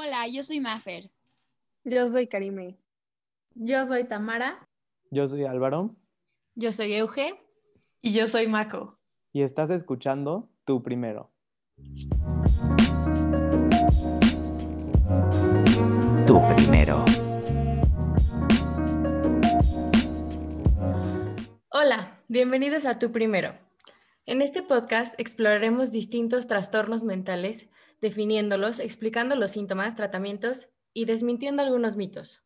Hola, yo soy Mafer. Yo soy Karime. Yo soy Tamara. Yo soy Álvaro. Yo soy Euge. Y yo soy Mako. Y estás escuchando Tú Primero. Tú Primero. Hola, bienvenidos a Tu Primero. En este podcast exploraremos distintos trastornos mentales, definiéndolos, explicando los síntomas, tratamientos y desmintiendo algunos mitos.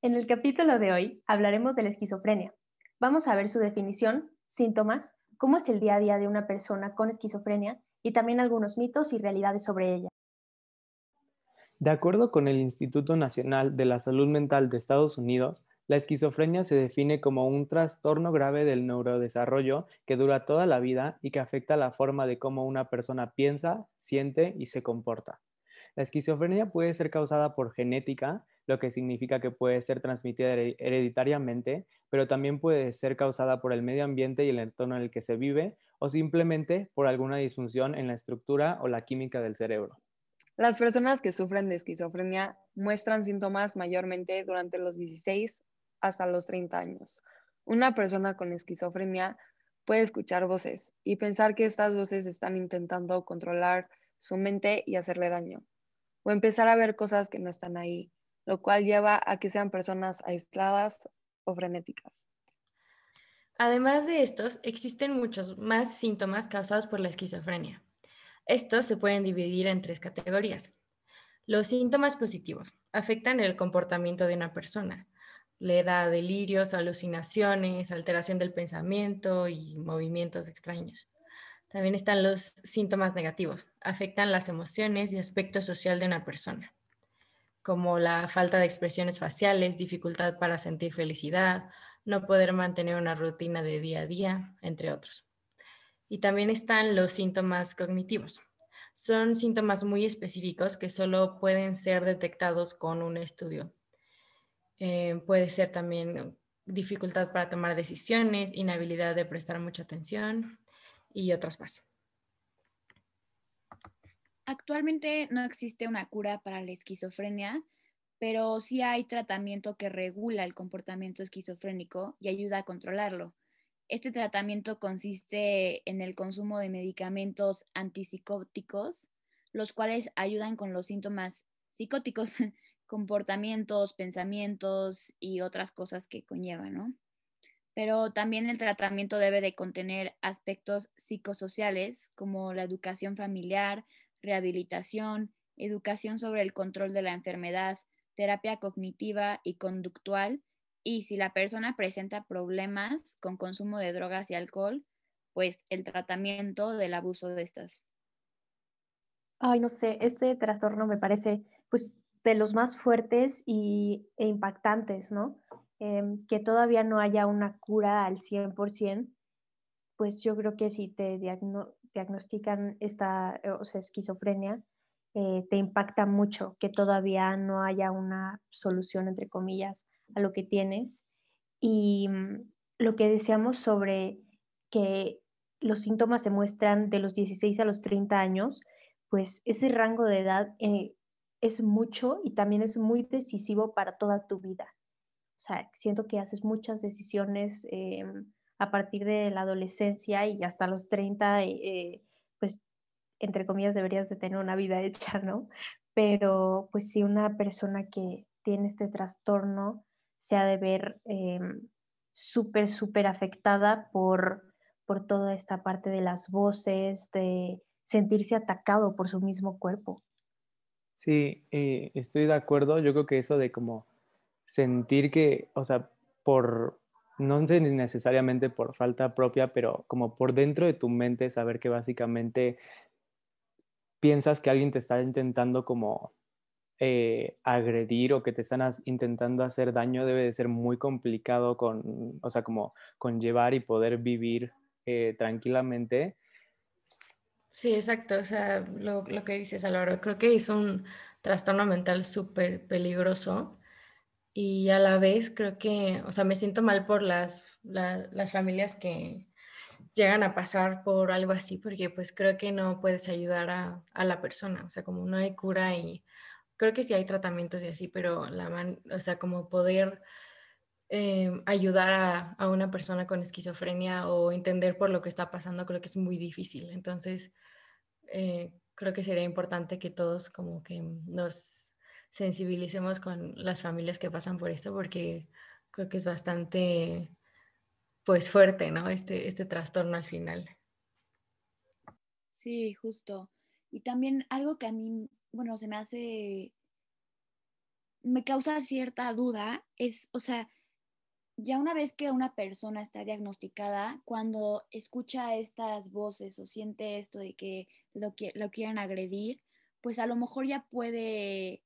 En el capítulo de hoy hablaremos de la esquizofrenia. Vamos a ver su definición, síntomas, cómo es el día a día de una persona con esquizofrenia y también algunos mitos y realidades sobre ella. De acuerdo con el Instituto Nacional de la Salud Mental de Estados Unidos, la esquizofrenia se define como un trastorno grave del neurodesarrollo que dura toda la vida y que afecta la forma de cómo una persona piensa, siente y se comporta. La esquizofrenia puede ser causada por genética, lo que significa que puede ser transmitida hereditariamente, pero también puede ser causada por el medio ambiente y el entorno en el que se vive o simplemente por alguna disfunción en la estructura o la química del cerebro. Las personas que sufren de esquizofrenia muestran síntomas mayormente durante los 16 hasta los 30 años. Una persona con esquizofrenia puede escuchar voces y pensar que estas voces están intentando controlar su mente y hacerle daño, o empezar a ver cosas que no están ahí, lo cual lleva a que sean personas aisladas o frenéticas. Además de estos, existen muchos más síntomas causados por la esquizofrenia. Estos se pueden dividir en tres categorías. Los síntomas positivos afectan el comportamiento de una persona. Le da delirios, alucinaciones, alteración del pensamiento y movimientos extraños. También están los síntomas negativos. Afectan las emociones y aspecto social de una persona, como la falta de expresiones faciales, dificultad para sentir felicidad, no poder mantener una rutina de día a día, entre otros. Y también están los síntomas cognitivos. Son síntomas muy específicos que solo pueden ser detectados con un estudio. Eh, puede ser también dificultad para tomar decisiones, inhabilidad de prestar mucha atención y otras más. Actualmente no existe una cura para la esquizofrenia, pero sí hay tratamiento que regula el comportamiento esquizofrénico y ayuda a controlarlo. Este tratamiento consiste en el consumo de medicamentos antipsicóticos, los cuales ayudan con los síntomas psicóticos, comportamientos, pensamientos y otras cosas que conllevan, ¿no? Pero también el tratamiento debe de contener aspectos psicosociales como la educación familiar, rehabilitación, educación sobre el control de la enfermedad, terapia cognitiva y conductual y si la persona presenta problemas con consumo de drogas y alcohol, pues el tratamiento del abuso de estas. Ay, no sé, este trastorno me parece pues de los más fuertes y, e impactantes, ¿no? Em, que todavía no haya una cura al 100%, pues yo creo que si te diagnostican esta sea, esquizofrenia, eh, te impacta mucho que todavía no haya una solución, entre comillas, a lo que tienes. Y mm, lo que decíamos sobre que los síntomas se muestran de los 16 a los 30 años, pues ese rango de edad eh, es mucho y también es muy decisivo para toda tu vida. O sea, siento que haces muchas decisiones em, a partir de la adolescencia y hasta los 30, eh, pues entre comillas deberías de tener una vida hecha, ¿no? Pero pues si una persona que tiene este trastorno se ha de ver em, súper, súper afectada por, por toda esta parte de las voces, de sentirse atacado por su mismo cuerpo. Sí, eh, estoy de acuerdo. Yo creo que eso de como sentir que, o sea, por, no sé necesariamente por falta propia, pero como por dentro de tu mente, saber que básicamente piensas que alguien te está intentando como eh, agredir o que te están intentando hacer daño debe de ser muy complicado con, o sea, como conllevar y poder vivir eh, tranquilamente. Sí, exacto. O sea, lo, lo que dices, Álvaro, creo que es un trastorno mental súper peligroso y a la vez creo que, o sea, me siento mal por las, las familias que, llegan a pasar por algo así, porque pues creo que no puedes ayudar a, a la persona, o sea, como no hay cura y creo que sí hay tratamientos y así, pero la man, o sea, como poder eh, ayudar a, a, una persona con esquizofrenia o entender por lo que está pasando, creo que es muy difícil. Entonces, eh, creo que sería importante que todos como que nos sensibilicemos con las familias que pasan por esto, porque creo que es bastante, pues, fuerte, ¿no? Este, este trastorno al final. Sí, justo. Y también algo que a mí, bueno, se me hace, me causa cierta duda, es, o sea, ya una vez que una persona está diagnosticada, cuando escucha estas voces o siente esto de que lo, quieren agredir, pues a lo mejor ya puede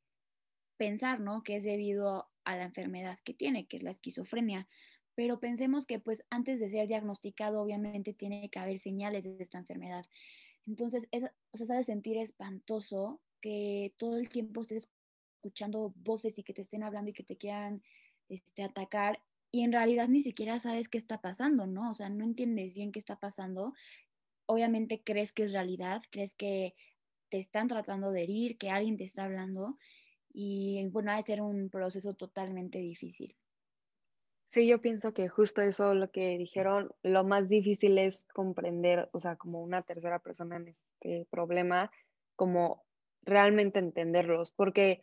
pensar, ¿no? Que es debido a la enfermedad que tiene, que es la esquizofrenia. Pero pensemos que pues antes de ser diagnosticado, obviamente tiene que haber señales de esta enfermedad. Entonces, es, o sea, se sentir espantoso que todo el tiempo estés escuchando voces y que te estén hablando y que te quieran este, atacar y en realidad ni siquiera sabes qué está pasando, ¿no? O sea, no entiendes bien qué está pasando. Obviamente crees que es realidad, crees que te están tratando de herir, que alguien te está hablando y bueno, ha de ser un proceso totalmente difícil. Sí, yo pienso que justo eso, lo que dijeron, lo más difícil es comprender, o sea, como una tercera persona en este problema, como realmente entenderlos, porque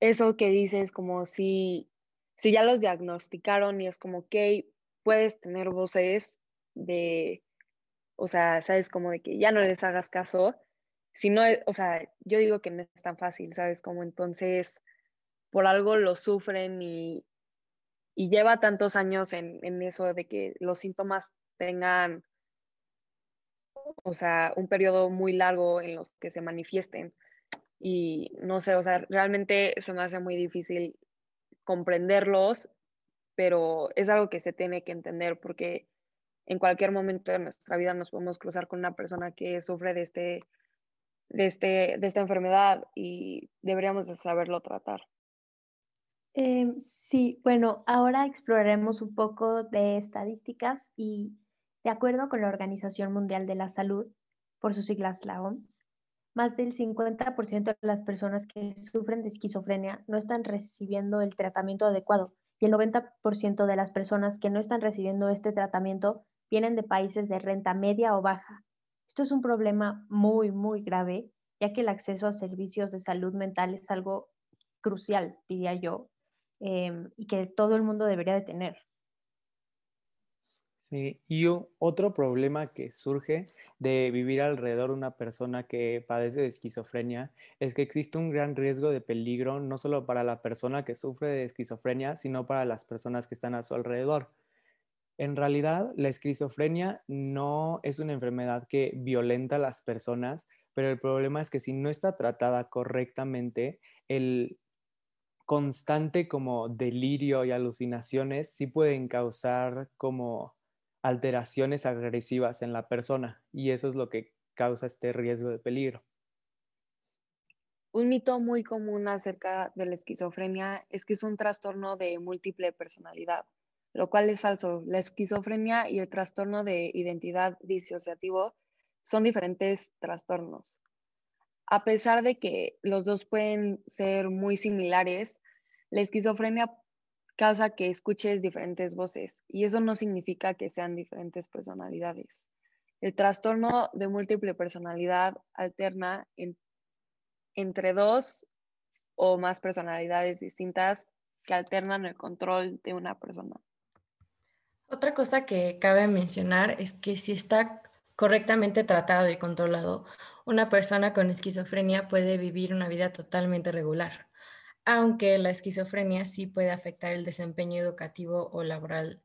eso que dices, como si si ya los diagnosticaron y es como, ok, puedes tener voces de, o sea, sabes, como de que ya no les hagas caso, si no, o sea, yo digo que no es tan fácil, ¿sabes? Como entonces, por algo lo sufren y, y lleva tantos años en, en eso de que los síntomas tengan, o sea, un periodo muy largo en los que se manifiesten. Y no sé, o sea, realmente se me hace muy difícil comprenderlos, pero es algo que se tiene que entender porque en cualquier momento de nuestra vida nos podemos cruzar con una persona que sufre de, este, de, este, de esta enfermedad y deberíamos de saberlo tratar. Eh, sí, bueno, ahora exploraremos un poco de estadísticas y de acuerdo con la Organización Mundial de la Salud, por sus siglas la OMS, más del 50% de las personas que sufren de esquizofrenia no están recibiendo el tratamiento adecuado y el 90% de las personas que no están recibiendo este tratamiento vienen de países de renta media o baja. Esto es un problema muy, muy grave, ya que el acceso a servicios de salud mental es algo crucial, diría yo, em, y que todo el mundo debería de tener. Y otro problema que surge de vivir alrededor de una persona que padece de esquizofrenia es que existe un gran riesgo de peligro no solo para la persona que sufre de esquizofrenia, sino para las personas que están a su alrededor. En realidad, la esquizofrenia no es una enfermedad que violenta a las personas, pero el problema es que si no está tratada correctamente, el constante como delirio y alucinaciones sí pueden causar como alteraciones agresivas en la persona y eso es lo que causa este riesgo de peligro. Un mito muy común acerca de la esquizofrenia es que es un trastorno de múltiple personalidad, lo cual es falso. La esquizofrenia y el trastorno de identidad disociativo son diferentes trastornos. A pesar de que los dos pueden ser muy similares, la esquizofrenia causa que escuches diferentes voces y eso no significa que sean diferentes personalidades. El trastorno de múltiple personalidad alterna entre dos o más personalidades distintas que alternan el control de una persona. Otra cosa que cabe mencionar es que si está correctamente tratado y controlado, una persona con esquizofrenia puede vivir una vida totalmente regular aunque la esquizofrenia sí puede afectar el desempeño educativo o laboral.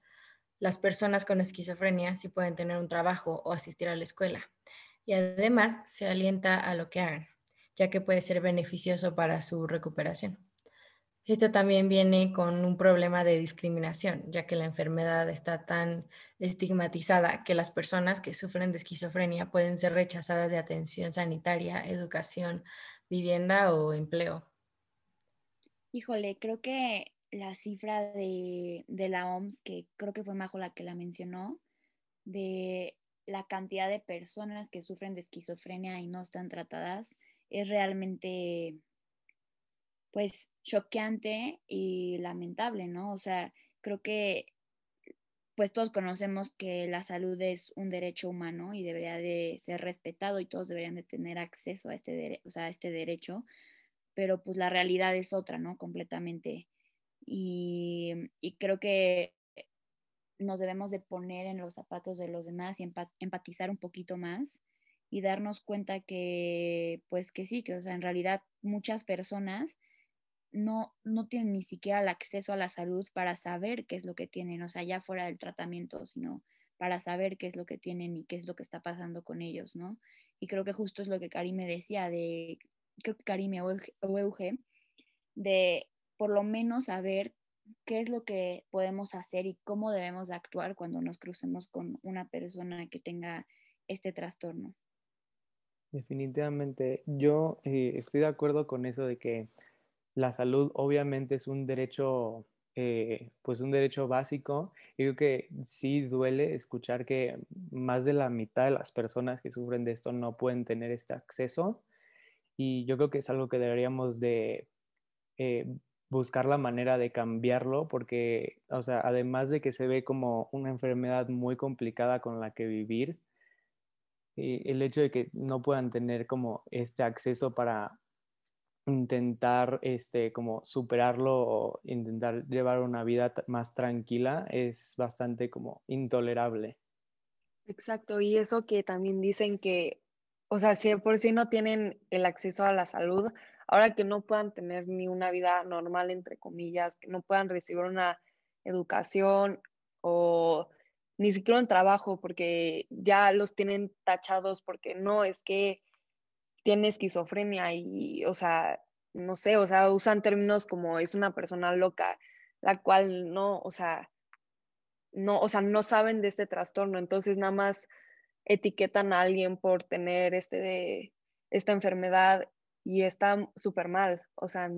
Las personas con esquizofrenia sí pueden tener un trabajo o asistir a la escuela. Y además se alienta a lo que hagan, ya que puede ser beneficioso para su recuperación. Esto también viene con un problema de discriminación, ya que la enfermedad está tan estigmatizada que las personas que sufren de esquizofrenia pueden ser rechazadas de atención sanitaria, educación, vivienda o empleo. Híjole, creo que la cifra de, la OMS, que creo que fue Majo la que la mencionó, de la cantidad de personas que sufren de esquizofrenia y no están tratadas es realmente pues choqueante y lamentable, ¿no? O sea, creo que pues todos conocemos que la salud es un derecho humano y debería de ser respetado y todos deberían de tener acceso a este, este derecho, pero pues la realidad es otra, ¿no? Completamente. Y, y creo que nos debemos de poner en los zapatos de los demás y empatizar un poquito más y darnos cuenta que, pues que sí, que o sea, en realidad muchas personas no, no tienen ni siquiera el acceso a la salud para saber qué es lo que tienen, o sea, ya fuera del tratamiento, sino para saber qué es lo que tienen y qué es lo que está pasando con ellos, ¿no? Y creo que justo es lo que Karim me decía de, creo que Karim o Euge, de por lo menos saber qué es lo que podemos hacer y cómo debemos actuar cuando nos crucemos con una persona que tenga este trastorno. Definitivamente, yo eh, estoy de acuerdo con eso de que la salud obviamente es un derecho, eh, pues un derecho básico. Y creo que sí duele escuchar que más de la mitad de las personas que sufren de esto no pueden tener este acceso. Y yo creo que es algo que deberíamos de eh, buscar la manera de cambiarlo porque, o sea, además de que se ve como una enfermedad muy complicada con la que vivir, eh, el hecho de que no puedan tener como este acceso para intentar este como superarlo o intentar llevar una vida más tranquila es bastante como intolerable. Exacto, y eso que también dicen que, o sea, si por sí no tienen el acceso a la salud, ahora que no puedan tener ni una vida normal, entre comillas, que no puedan recibir una educación o ni siquiera un trabajo porque ya los tienen tachados porque no, es que tiene esquizofrenia y, o sea, no sé, o sea, usan términos como es una persona loca, la cual no, o sea, no, o sea, no saben de este trastorno, entonces nada más etiquetan a alguien por tener este de, esta enfermedad y está súper mal, o sea,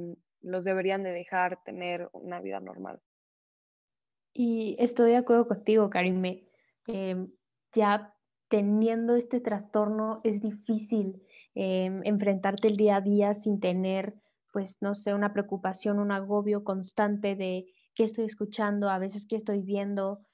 los deberían de dejar tener una vida normal. Y estoy de acuerdo contigo, Karime. Em, ya teniendo este trastorno es difícil em, enfrentarte el día a día sin tener, pues, no sé, una preocupación, un agobio constante de qué estoy escuchando, a veces qué estoy viendo.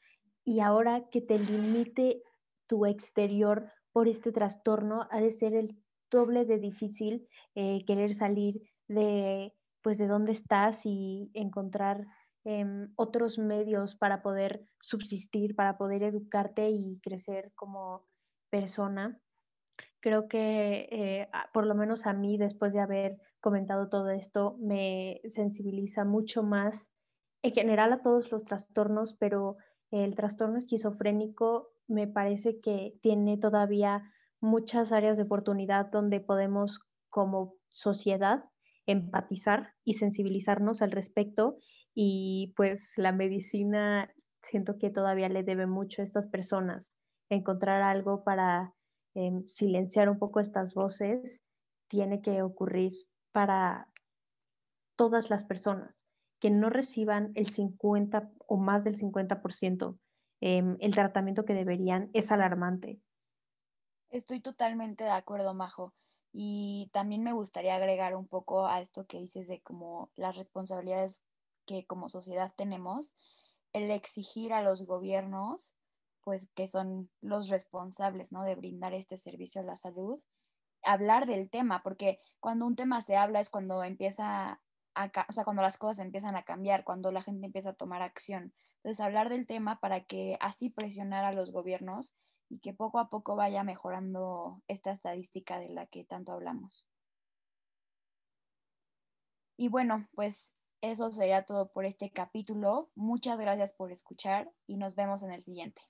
Y ahora que te limite tu exterior por este trastorno, ha de ser el doble de difícil eh, querer salir de, pues, de dónde estás y encontrar em, otros medios para poder subsistir, para poder educarte y crecer como persona. Creo que eh, por lo menos a mí, después de haber comentado todo esto, me sensibiliza mucho más en general a todos los trastornos, pero el trastorno esquizofrénico me parece que tiene todavía muchas áreas de oportunidad donde podemos como sociedad empatizar y sensibilizarnos al respecto. Y pues la medicina siento que todavía le debe mucho a estas personas encontrar algo para em, silenciar un poco estas voces tiene que ocurrir para todas las personas que no reciban el 50 o más del 50% eh, el tratamiento que deberían es alarmante. Estoy totalmente de acuerdo, Majo. Y también me gustaría agregar un poco a esto que dices de como las responsabilidades que como sociedad tenemos, el exigir a los gobiernos, pues que son los responsables, ¿no? De brindar este servicio a la salud, hablar del tema, porque cuando un tema se habla es cuando empieza a, o sea, cuando las cosas empiezan a cambiar, cuando la gente empieza a tomar acción. Entonces, hablar del tema para que así presionar a los gobiernos y que poco a poco vaya mejorando esta estadística de la que tanto hablamos. Y bueno, pues eso sería todo por este capítulo. Muchas gracias por escuchar y nos vemos en el siguiente.